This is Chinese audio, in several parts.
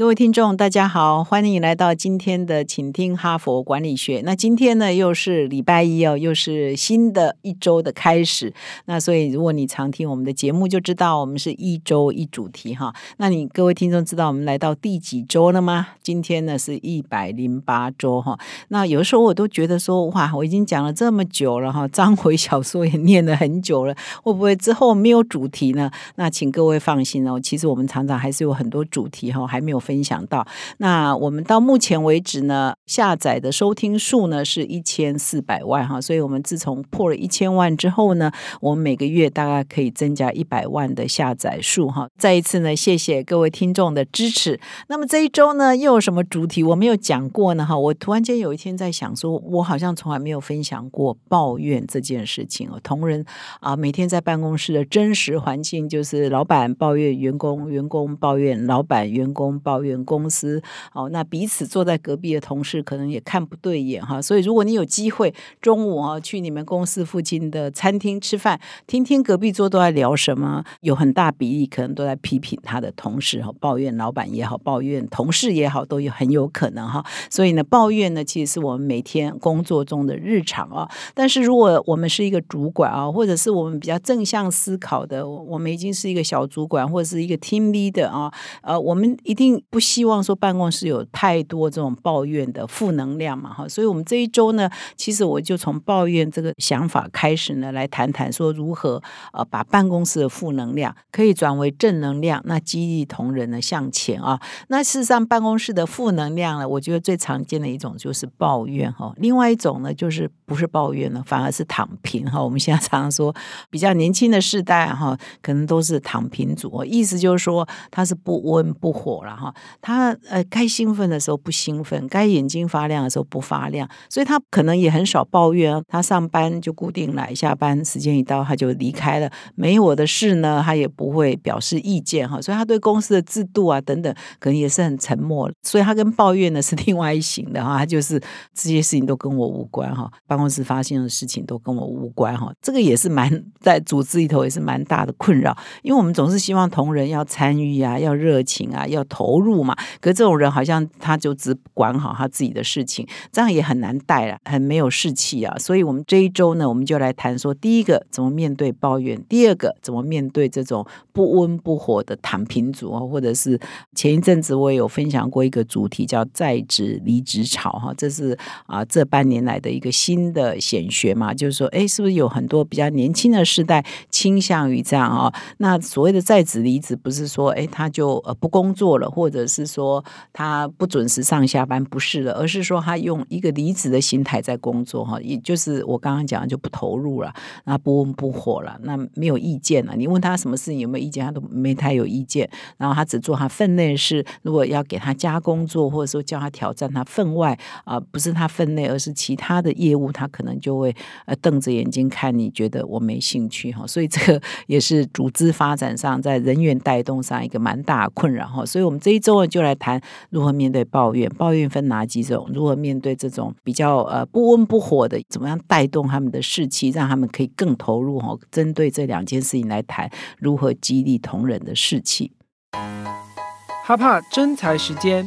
各位听众，大家好，欢迎来到今天的请听哈佛管理学。那今天呢，又是礼拜一哦，又是新的一周的开始。那所以，如果你常听我们的节目，就知道我们是一周一主题哈。那你各位听众知道我们来到第几周了吗？今天呢是一百零八周哈。那有的时候我都觉得说，哇，我已经讲了这么久了哈，章回小说也念了很久了，会不会之后没有主题呢？那请各位放心哦，其实我们常常还是有很多主题哈，还没有。分享到那，我们到目前为止呢，下载的收听数呢是一千四百万哈，所以我们自从破了一千万之后呢，我们每个月大概可以增加一百万的下载数哈。再一次呢，谢谢各位听众的支持。那么这一周呢，又有什么主题我没有讲过呢？哈，我突然间有一天在想，说我好像从来没有分享过抱怨这件事情哦。同仁啊，每天在办公室的真实环境就是老板抱怨员工，员工抱怨老板，员工抱。抱怨公司哦，那彼此坐在隔壁的同事可能也看不对眼哈，所以如果你有机会中午啊去你们公司附近的餐厅吃饭，听听隔壁桌都在聊什么，有很大比例可能都在批评他的同事哈，抱怨老板也好，抱怨同事也好，都有很有可能哈。所以呢，抱怨呢其实是我们每天工作中的日常啊。但是如果我们是一个主管啊，或者是我们比较正向思考的，我们已经是一个小主管或者是一个 team leader 啊，呃，我们一定。不希望说办公室有太多这种抱怨的负能量嘛，哈，所以我们这一周呢，其实我就从抱怨这个想法开始呢，来谈谈说如何呃把办公室的负能量可以转为正能量，那激励同仁呢向前啊。那事实上办公室的负能量呢，我觉得最常见的一种就是抱怨哈，另外一种呢就是不是抱怨呢，反而是躺平哈。我们现在常常说比较年轻的世代哈，可能都是躺平族，意思就是说他是不温不火了哈。他呃，该兴奋的时候不兴奋，该眼睛发亮的时候不发亮，所以他可能也很少抱怨。他上班就固定来，下班时间一到他就离开了，没我的事呢，他也不会表示意见哈。所以他对公司的制度啊等等，可能也是很沉默。所以他跟抱怨呢是另外一型的哈，他就是这些事情都跟我无关哈，办公室发生的事情都跟我无关哈。这个也是蛮在组织里头也是蛮大的困扰，因为我们总是希望同仁要参与啊，要热情啊，要投入。嘛，可这种人好像他就只管好他自己的事情，这样也很难带了，很没有士气啊。所以，我们这一周呢，我们就来谈说，第一个怎么面对抱怨，第二个怎么面对这种不温不火的躺平族啊，或者是前一阵子我也有分享过一个主题叫在职离职潮哈，这是啊这半年来的一个新的显学嘛，就是说，哎，是不是有很多比较年轻的世代倾向于这样啊？那所谓的在职离职，不是说哎他就呃不工作了，或者是说他不准时上下班，不是的，而是说他用一个离职的心态在工作哈，也就是我刚刚讲的就不投入了，那不温不火了，那没有意见了。你问他什么事情有没有意见，他都没太有意见。然后他只做他分内事，如果要给他加工作，或者说叫他挑战他分外啊，不是他分内，而是其他的业务，他可能就会呃瞪着眼睛看你，觉得我没兴趣哈。所以这个 也是组织发展上在人员带动上一个蛮大的困扰哈。所以我们这一周。就来谈如何面对抱怨，抱怨分哪几种？如何面对这种比较呃不温不火的？怎么样带动他们的士气，让他们可以更投入？哈，针对这两件事情来谈如何激励同仁的士气。哈帕真才时间，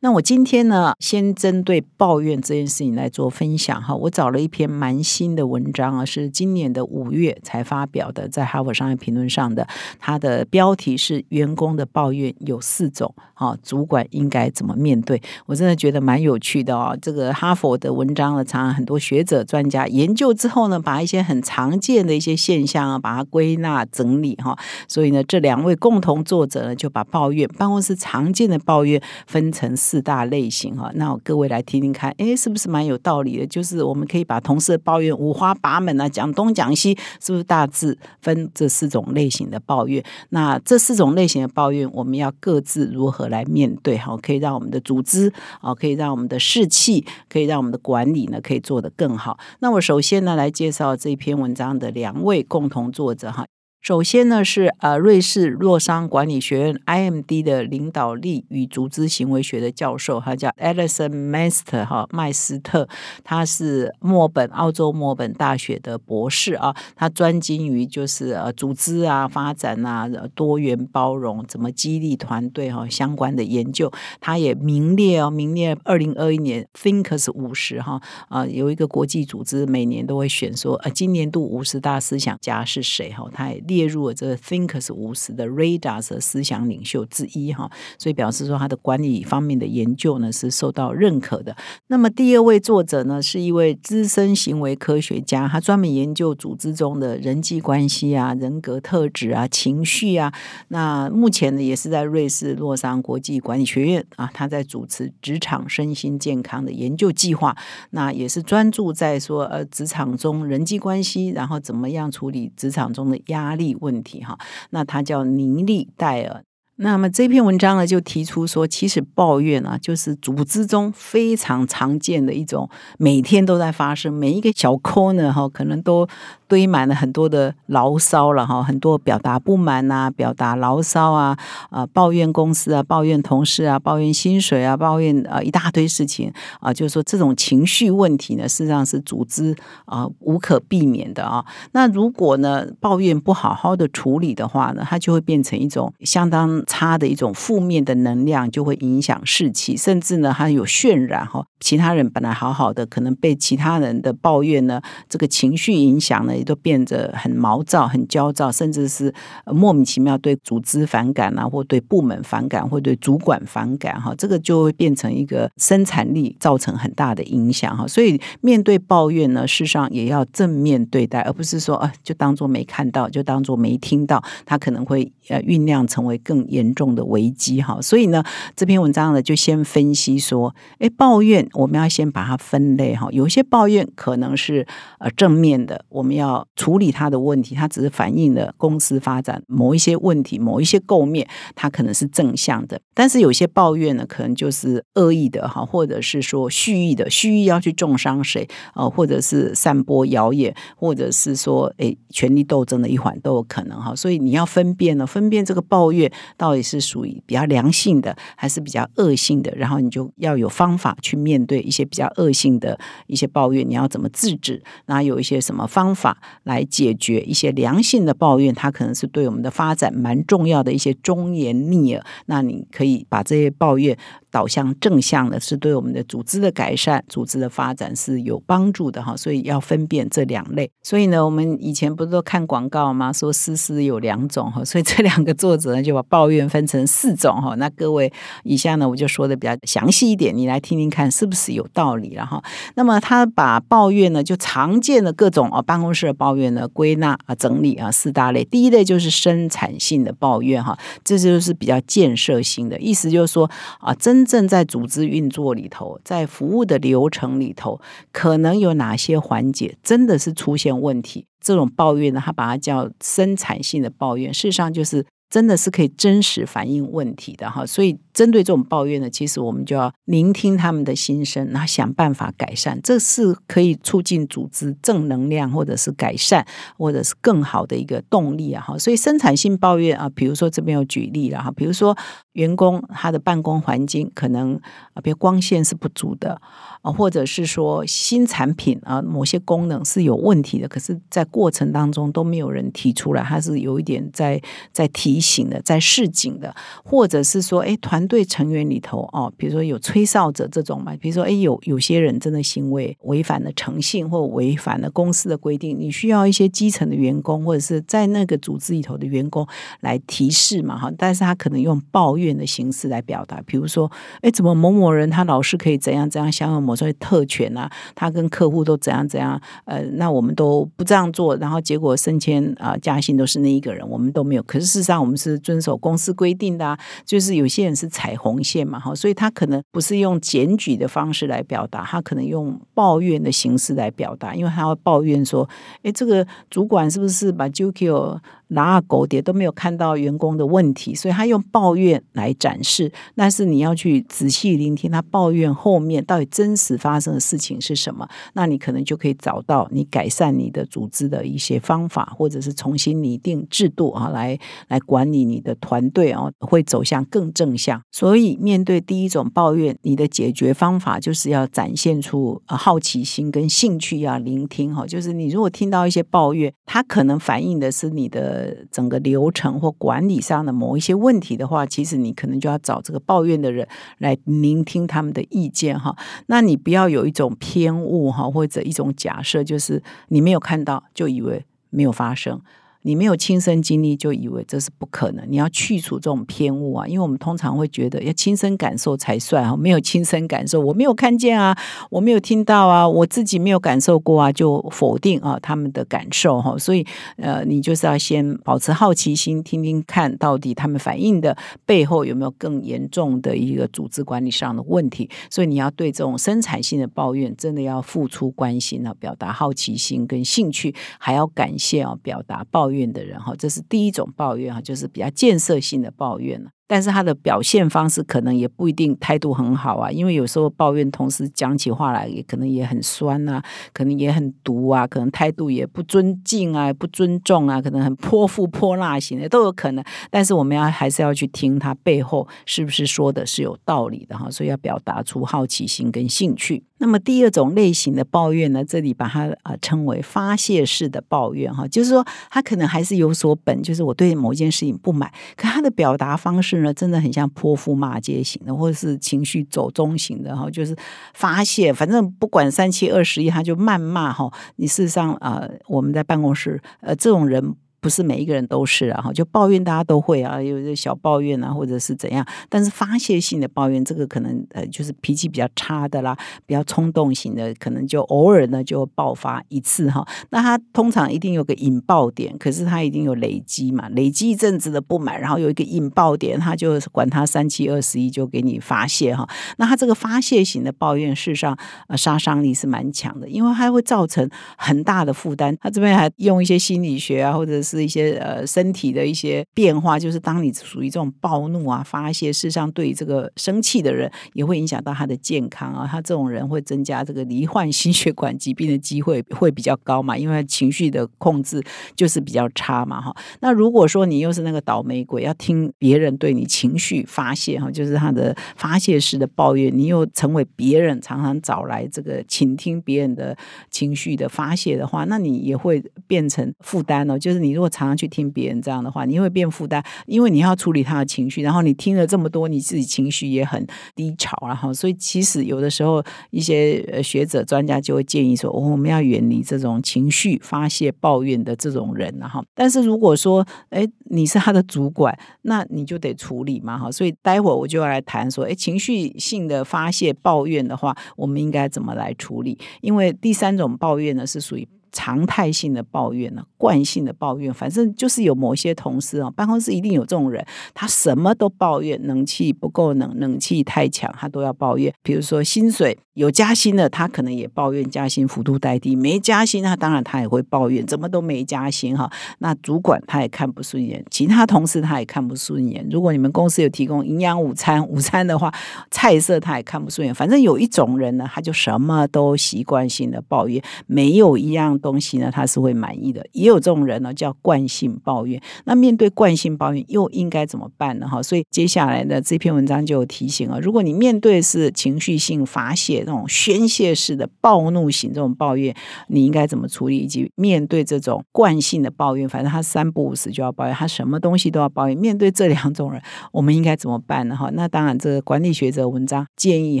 那我今天呢，先针对抱怨这件事情来做分享哈。我找了一篇蛮新的文章啊，是今年的五月才发表的，在《哈佛商业评论》上的。它的标题是“员工的抱怨有四种”，哈，主管应该怎么面对？我真的觉得蛮有趣的哦。这个哈佛的文章呢，常常很多学者专家研究之后呢，把一些很常见的一些现象啊，把它归纳整理哈。所以呢，这两位共同作者呢，就把抱怨办公室常见的抱怨分成。四大类型哈，那各位来听听看，哎，是不是蛮有道理的？就是我们可以把同事的抱怨五花八门啊，讲东讲西，是不是大致分这四种类型的抱怨？那这四种类型的抱怨，我们要各自如何来面对？哈，可以让我们的组织啊，可以让我们的士气，可以让我们的管理呢，可以做得更好。那我首先呢，来介绍这篇文章的两位共同作者哈。首先呢，是呃瑞士洛桑管理学院 IMD 的领导力与组织行为学的教授，他叫 Alison Master 哈麦斯特，他是墨本澳洲墨本大学的博士啊，他专精于就是呃组织啊发展啊多元包容怎么激励团队哈相关的研究，他也名列哦名列二零二一年 Thinkers 五十哈啊有一个国际组织每年都会选说呃今年度五十大思想家是谁哈，他也。列入了这个 Thinkers 五十的 radars 的思想领袖之一哈，所以表示说他的管理方面的研究呢是受到认可的。那么第二位作者呢是一位资深行为科学家，他专门研究组织中的人际关系啊、人格特质啊、情绪啊。那目前呢也是在瑞士洛桑国际管理学院啊，他在主持职场身心健康的研究计划。那也是专注在说呃职场中人际关系，然后怎么样处理职场中的压。力力问题哈，那他叫尼利戴尔。那么这篇文章呢，就提出说，其实抱怨啊，就是组织中非常常见的一种，每天都在发生，每一个小 corner 哈，可能都。堆满了很多的牢骚了哈，很多表达不满啊，表达牢骚啊，啊抱怨公司啊，抱怨同事啊，抱怨薪水啊，抱怨啊一大堆事情啊，就是说这种情绪问题呢，事实上是组织啊无可避免的啊。那如果呢抱怨不好好的处理的话呢，它就会变成一种相当差的一种负面的能量，就会影响士气，甚至呢它有渲染哈，其他人本来好好的，可能被其他人的抱怨呢这个情绪影响呢。也都变得很毛躁、很焦躁，甚至是莫名其妙对组织反感啊，或对部门反感，或对主管反感哈，这个就会变成一个生产力造成很大的影响哈。所以面对抱怨呢，事实上也要正面对待，而不是说啊，就当做没看到，就当做没听到，它可能会呃酝酿成为更严重的危机哈。所以呢，这篇文章呢就先分析说，哎，抱怨我们要先把它分类哈，有些抱怨可能是呃正面的，我们要。要处理他的问题，他只是反映了公司发展某一些问题、某一些构面，它可能是正向的。但是有些抱怨呢，可能就是恶意的哈，或者是说蓄意的，蓄意要去重伤谁啊，或者是散播谣言，或者是说诶权力斗争的一环都有可能哈。所以你要分辨呢，分辨这个抱怨到底是属于比较良性的，还是比较恶性的，然后你就要有方法去面对一些比较恶性的一些抱怨，你要怎么制止？那有一些什么方法？来解决一些良性的抱怨，它可能是对我们的发展蛮重要的一些忠言逆耳。那你可以把这些抱怨。导向正向的是对我们的组织的改善、组织的发展是有帮助的哈，所以要分辨这两类。所以呢，我们以前不是都看广告吗？说思思有两种哈，所以这两个作者呢就把抱怨分成四种哈。那各位以下呢我就说的比较详细一点，你来听听看是不是有道理了哈。那么他把抱怨呢就常见的各种啊办公室抱怨呢归纳啊整理啊四大类。第一类就是生产性的抱怨哈，这就是比较建设性的，意思就是说啊。真正在组织运作里头，在服务的流程里头，可能有哪些环节真的是出现问题？这种抱怨呢，他把它叫生产性的抱怨，事实上就是。真的是可以真实反映问题的哈，所以针对这种抱怨呢，其实我们就要聆听他们的心声，然后想办法改善，这是可以促进组织正能量，或者是改善，或者是更好的一个动力啊哈。所以生产性抱怨啊，比如说这边有举例了哈，比如说员工他的办公环境可能啊，比如光线是不足的啊，或者是说新产品啊某些功能是有问题的，可是在过程当中都没有人提出来，他是有一点在在提。醒的，在示警的，或者是说，哎，团队成员里头哦，比如说有吹哨者这种嘛，比如说哎有有些人真的行为违反了诚信或违反了公司的规定，你需要一些基层的员工或者是在那个组织里头的员工来提示嘛哈，但是他可能用抱怨的形式来表达，比如说哎怎么某某人他老是可以怎样怎样享有某些特权啊，他跟客户都怎样怎样，呃那我们都不这样做，然后结果升迁啊加薪都是那一个人，我们都没有，可是事实上我们是遵守公司规定的啊，就是有些人是踩红线嘛哈，所以他可能不是用检举的方式来表达，他可能用抱怨的形式来表达，因为他会抱怨说，哎这个主管是不是把 JQ 拿狗碟都没有看到员工的问题，所以他用抱怨来展示。但是你要去仔细聆听他抱怨后面到底真实发生的事情是什么，那你可能就可以找到你改善你的组织的一些方法，或者是重新拟定制度啊，来来管理你的团队啊，会走向更正向。所以面对第一种抱怨，你的解决方法就是要展现出好奇心跟兴趣，要聆听哈。就是你如果听到一些抱怨，它可能反映的是你的。呃，整个流程或管理上的某一些问题的话，其实你可能就要找这个抱怨的人来聆听他们的意见哈。那你不要有一种偏误哈，或者一种假设，就是你没有看到就以为没有发生。你没有亲身经历，就以为这是不可能。你要去除这种偏误啊，因为我们通常会觉得要亲身感受才算啊。没有亲身感受，我没有看见啊，我没有听到啊，我自己没有感受过啊，就否定啊他们的感受哈。所以呃，你就是要先保持好奇心，听听看到底他们反映的背后有没有更严重的一个组织管理上的问题。所以你要对这种生产性的抱怨，真的要付出关心啊，表达好奇心跟兴趣，还要感谢啊，表达抱。怨怨的人哈，这是第一种抱怨哈，就是比较建设性的抱怨了。但是他的表现方式可能也不一定态度很好啊，因为有时候抱怨同时讲起话来也可能也很酸啊，可能也很毒啊，可能态度也不尊敬啊、不尊重啊，可能很泼妇泼辣型的都有可能。但是我们要还是要去听他背后是不是说的是有道理的哈，所以要表达出好奇心跟兴趣。那么第二种类型的抱怨呢，这里把它啊称为发泄式的抱怨哈，就是说他可能还是有所本，就是我对某一件事情不满，可他的表达方式。真的很像泼妇骂街型的，或者是情绪走中型的哈，就是发泄，反正不管三七二十一，他就谩骂哈。你事实上啊，我们在办公室，呃，这种人。不是每一个人都是啊，哈，就抱怨大家都会啊，有些小抱怨啊，或者是怎样。但是发泄性的抱怨，这个可能呃，就是脾气比较差的啦，比较冲动型的，可能就偶尔呢就爆发一次哈。那他通常一定有个引爆点，可是他一定有累积嘛，累积一阵子的不满，然后有一个引爆点，他就管他三七二十一，就给你发泄哈。那他这个发泄型的抱怨，事实上呃杀伤力是蛮强的，因为它会造成很大的负担。他这边还用一些心理学啊，或者是。是一些呃身体的一些变化，就是当你属于这种暴怒啊发泄，事实上对于这个生气的人也会影响到他的健康啊，他这种人会增加这个罹患心血管疾病的机会会比较高嘛，因为情绪的控制就是比较差嘛哈。那如果说你又是那个倒霉鬼，要听别人对你情绪发泄哈，就是他的发泄式的抱怨，你又成为别人常常找来这个倾听别人的情绪的发泄的话，那你也会变成负担哦，就是你。如果常常去听别人这样的话，你会变负担，因为你要处理他的情绪，然后你听了这么多，你自己情绪也很低潮，然后所以其实有的时候一些学者专家就会建议说，哦我们要远离这种情绪发泄抱怨的这种人，然后但是如果说哎你是他的主管，那你就得处理嘛，哈，所以待会我就要来谈说，哎情绪性的发泄抱怨的话，我们应该怎么来处理？因为第三种抱怨呢是属于。常态性的抱怨呢，惯性的抱怨，反正就是有某些同事啊，办公室一定有这种人，他什么都抱怨，冷气不够冷，冷气太强，他都要抱怨。比如说薪水有加薪的，他可能也抱怨加薪幅度太低；没加薪，那当然他也会抱怨，怎么都没加薪哈。那主管他也看不顺眼，其他同事他也看不顺眼。如果你们公司有提供营养午餐，午餐的话，菜色他也看不顺眼。反正有一种人呢，他就什么都习惯性的抱怨，没有一样。东西呢，他是会满意的。也有这种人呢，叫惯性抱怨。那面对惯性抱怨，又应该怎么办呢？哈，所以接下来的这篇文章就有提醒啊，如果你面对是情绪性发泄那种宣泄式的暴怒型这种抱怨，你应该怎么处理？以及面对这种惯性的抱怨，反正他三不五时就要抱怨，他什么东西都要抱怨。面对这两种人，我们应该怎么办呢？哈，那当然，这个管理学者文章建议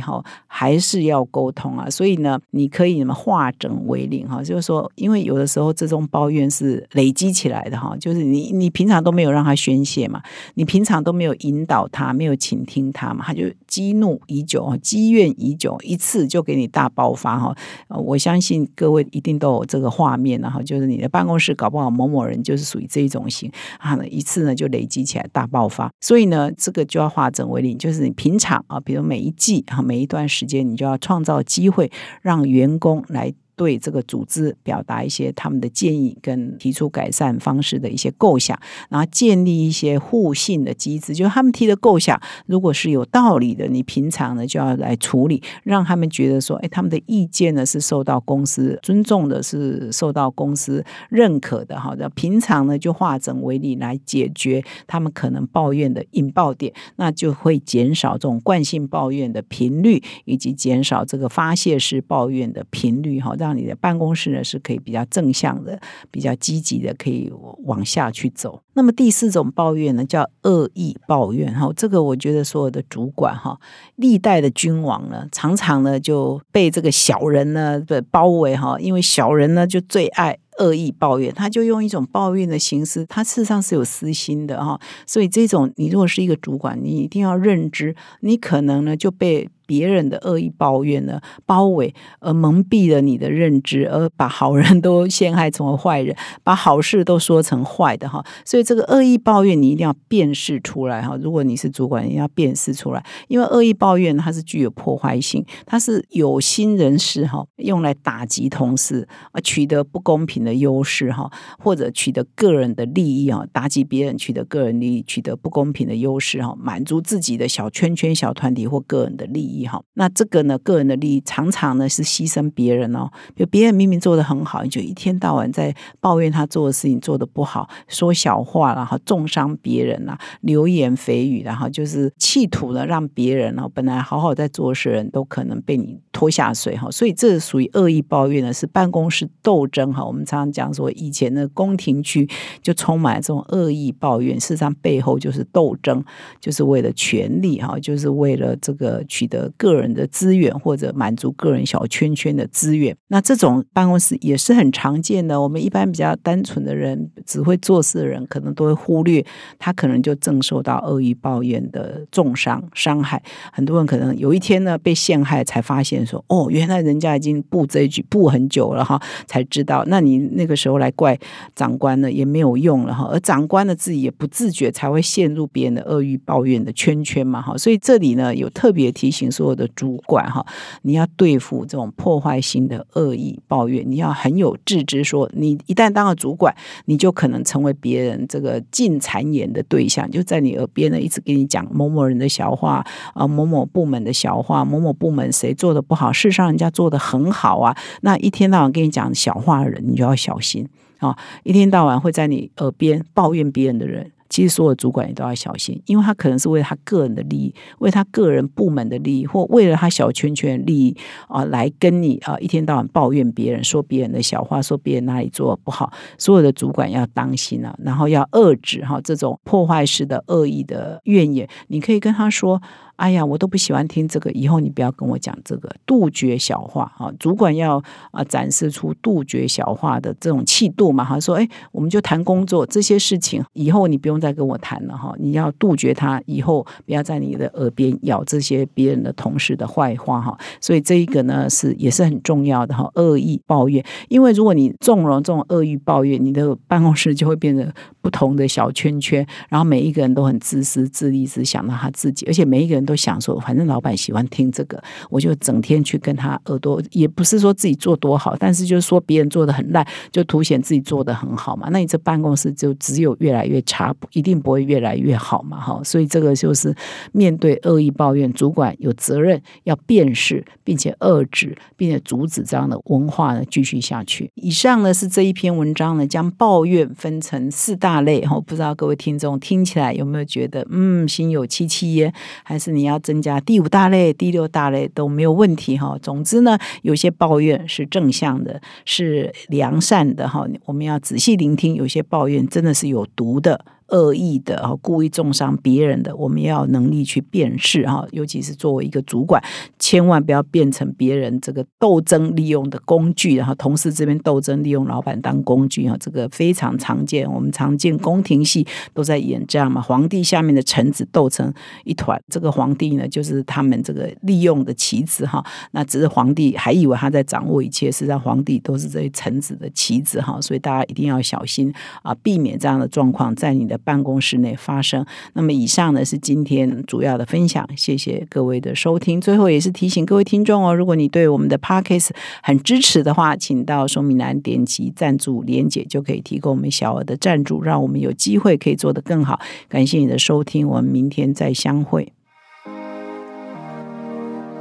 哈，还是要沟通啊。所以呢，你可以什么化整为零哈，就是说，因为有的时候这种抱怨是累积起来的哈，就是你你平常都没有让他宣泄嘛，你平常都没有引导他，没有倾听他嘛，他就激怒已久，积怨已久，一次就给你大爆发哈。我相信各位一定都有这个画面，然后就是你的办公室搞不好某某人就是属于这一种型啊，一次呢就累积起来大爆发。所以呢，这个就要化整为零，就是你平常啊，比如每一季啊，每一段时间，你就要创造机会让员工来。对这个组织表达一些他们的建议，跟提出改善方式的一些构想，然后建立一些互信的机制。就他们提的构想，如果是有道理的，你平常呢就要来处理，让他们觉得说，哎，他们的意见呢是受到公司尊重的，是受到公司认可的。哈，那平常呢就化整为零来解决他们可能抱怨的引爆点，那就会减少这种惯性抱怨的频率，以及减少这个发泄式抱怨的频率。哈，让让你的办公室呢是可以比较正向的、比较积极的，可以往下去走。那么第四种抱怨呢，叫恶意抱怨。哈，这个我觉得所有的主管哈，历代的君王呢，常常呢就被这个小人呢的包围哈，因为小人呢就最爱恶意抱怨，他就用一种抱怨的形式，他事实上是有私心的哈。所以这种你如果是一个主管，你一定要认知，你可能呢就被。别人的恶意抱怨呢，包围而蒙蔽了你的认知，而把好人都陷害成为坏人，把好事都说成坏的哈。所以这个恶意抱怨你一定要辨识出来哈。如果你是主管，你要辨识出来，因为恶意抱怨它是具有破坏性，它是有心人士哈用来打击同事啊，取得不公平的优势哈，或者取得个人的利益啊，打击别人取得个人利益，取得不公平的优势哈，满足自己的小圈圈、小团体或个人的利益。好，那这个呢？个人的利益常常呢是牺牲别人哦。就别人明明做的很好，你就一天到晚在抱怨他做的事情做的不好，说小话，然后重伤别人啊，流言蜚语，然后就是企图呢让别人哦本来好好在做事人都可能被你拖下水哈。所以这属于恶意抱怨呢，是办公室斗争哈。我们常常讲说，以前的宫廷区就充满这种恶意抱怨，事实上背后就是斗争，就是为了权力哈，就是为了这个取得。个人的资源或者满足个人小圈圈的资源，那这种办公室也是很常见的。我们一般比较单纯的人，只会做事的人，可能都会忽略他可能就正受到恶意抱怨的重伤伤害。很多人可能有一天呢被陷害，才发现说：“哦，原来人家已经布这一局布很久了哈，才知道。”那你那个时候来怪长官呢，也没有用了哈。而长官呢自己也不自觉，才会陷入别人的恶意抱怨的圈圈嘛哈。所以这里呢有特别提醒。所有的主管哈，你要对付这种破坏性的恶意抱怨，你要很有自知。说你一旦当了主管，你就可能成为别人这个进谗言的对象，就在你耳边呢，一直给你讲某某人的小话啊，某某部门的小话，某某部门谁做的不好，事实上人家做的很好啊。那一天到晚跟你讲小话的人，你就要小心啊！一天到晚会在你耳边抱怨别人的人。其实所有主管也都要小心，因为他可能是为了他个人的利益，为他个人部门的利益，或为了他小圈圈利益啊，来跟你啊一天到晚抱怨别人，说别人的小话，说别人哪里做的不好。所有的主管要当心了，然后要遏制哈这种破坏式的恶意的怨言。你可以跟他说。哎呀，我都不喜欢听这个，以后你不要跟我讲这个，杜绝小话啊！主管要啊展示出杜绝小话的这种气度嘛哈，说哎，我们就谈工作这些事情，以后你不用再跟我谈了哈，你要杜绝他，以后不要在你的耳边咬这些别人的同事的坏话哈。所以这一个呢是也是很重要的哈，恶意抱怨，因为如果你纵容这种恶意抱怨，你的办公室就会变得不同的小圈圈，然后每一个人都很自私自利，只想到他自己，而且每一个人。都想说，反正老板喜欢听这个，我就整天去跟他耳朵，也不是说自己做多好，但是就是说别人做的很烂，就凸显自己做的很好嘛。那你这办公室就只有越来越差，一定不会越来越好嘛。哈，所以这个就是面对恶意抱怨，主管有责任要辨识，并且遏制，并且阻止这样的文化呢继续下去。以上呢是这一篇文章呢，将抱怨分成四大类。哈，不知道各位听众听起来有没有觉得嗯心有戚戚焉，还是？你要增加第五大类、第六大类都没有问题哈。总之呢，有些抱怨是正向的，是良善的哈。我们要仔细聆听，有些抱怨真的是有毒的。恶意的啊，故意重伤别人的，我们要能力去辨识哈。尤其是作为一个主管，千万不要变成别人这个斗争利用的工具，然后同事这边斗争利用老板当工具哈，这个非常常见。我们常见宫廷戏都在演这样嘛，皇帝下面的臣子斗成一团，这个皇帝呢就是他们这个利用的棋子哈。那只是皇帝还以为他在掌握一切，实际上皇帝都是这些臣子的棋子哈。所以大家一定要小心啊，避免这样的状况在你的。办公室内发生。那么以上呢是今天主要的分享，谢谢各位的收听。最后也是提醒各位听众哦，如果你对我们的 Podcast 很支持的话，请到说明栏点击赞助连结，就可以提供我们小额的赞助，让我们有机会可以做得更好。感谢你的收听，我们明天再相会。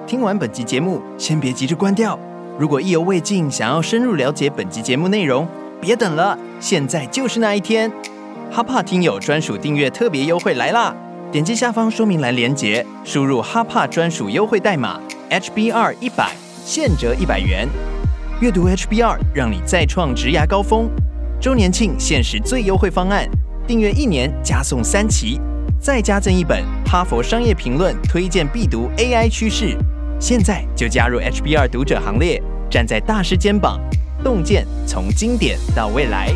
听完本集节目，先别急着关掉。如果意犹未尽，想要深入了解本集节目内容，别等了，现在就是那一天。哈帕听友专属订阅特别优惠来啦！点击下方说明栏连接，输入哈帕专属优惠代码 HBR 一百，现折一百元。阅读 HBR，让你再创职涯高峰。周年庆限时最优惠方案，订阅一年加送三期，再加赠一本《哈佛商业评论》推荐必读 AI 趋势。现在就加入 HBR 读者行列，站在大师肩膀，洞见从经典到未来。